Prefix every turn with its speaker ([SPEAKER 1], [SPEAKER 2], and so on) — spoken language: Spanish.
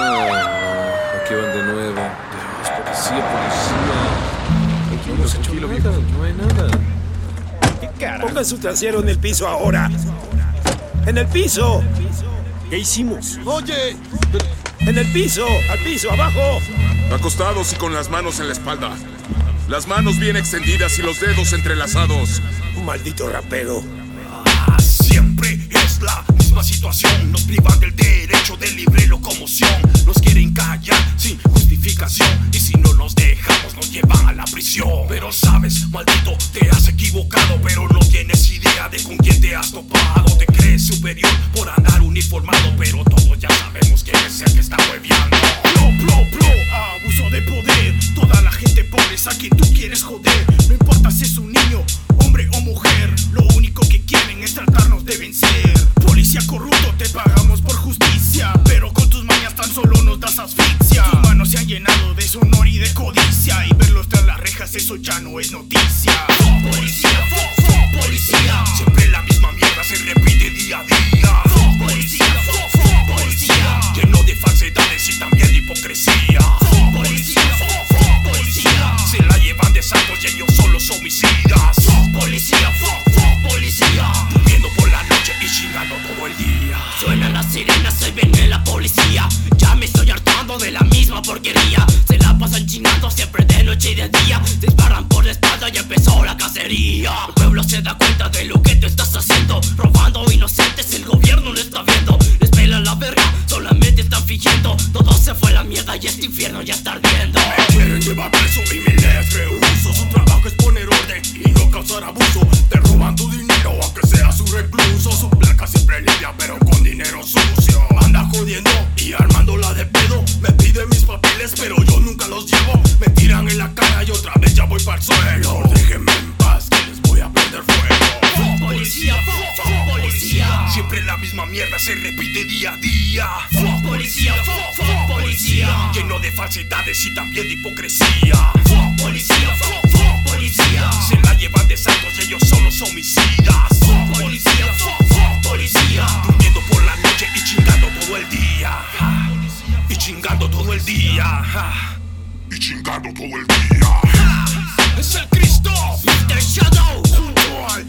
[SPEAKER 1] Ah, aquí van de nuevo. Dios, policía, policía. No hemos hecho nada, no hay nada.
[SPEAKER 2] Pongan su trasero en el piso ahora. ¡En el piso!
[SPEAKER 3] ¿Qué hicimos?
[SPEAKER 4] Oye,
[SPEAKER 2] ¡En el piso! ¡Al piso! ¡Abajo!
[SPEAKER 4] acostados y con las manos en la espalda. Las manos bien extendidas y los dedos entrelazados.
[SPEAKER 2] Maldito rapero.
[SPEAKER 5] Siempre es la misma situación. Nos privan del de Nos quieren callar sin justificación. Y si no nos dejamos, nos llevan a la prisión. Pero sabes, maldito, te has equivocado. Pero no tienes idea de con quién te has topado. Te crees superior por andar uniformado. Pero todos ya sabemos que es el que está hueveando. Plo, plo, plo, abuso de poder. Toda la gente pobre es a quien tú quieres joder. No importa si es un niño, hombre o mujer. Lo único que quieren es tratarnos de vencer. Policía corrupto, te pagamos y verlos tras las rejas, eso ya no es noticia. Policía, fuck, fuck policía. Siempre la misma mierda se repite día a día. Policía, fuck, fuck policía. Lleno de falsedades y también de hipocresía. Policía, fuck, fuck policía. Se la llevan de santos y ellos son homicidas. Fuck policía, fuck, fuck policía. Durmiendo por la noche y chingando todo el día.
[SPEAKER 6] Suenan las sirenas, se viene la policía. Ya me estoy hartando de la misma porquería. La pasan chingando siempre de noche y de día. Disparan por la espalda y empezó la cacería. El pueblo se da cuenta de lo que tú estás haciendo. Robando inocentes, el gobierno lo está viendo. Les pela la verga, solamente están fingiendo. Todo se fue a la mierda y este infierno ya está ardiendo.
[SPEAKER 5] Quieren llevar preso y papeles pero yo nunca los llevo. Me tiran en la cara y otra vez ya voy para el suelo Déjenme en paz que les voy a prender fuego.
[SPEAKER 6] Fuck policía, fuck, policía.
[SPEAKER 5] Siempre la misma mierda se repite día a día.
[SPEAKER 6] Fuck policía, fuck policía.
[SPEAKER 5] Lleno de falsedades y también de hipocresía.
[SPEAKER 6] Fuck policía, fuck,
[SPEAKER 5] chingando todo el día Y chingando todo el día Es el Cristo
[SPEAKER 6] Mr. Shadow.
[SPEAKER 5] Junto al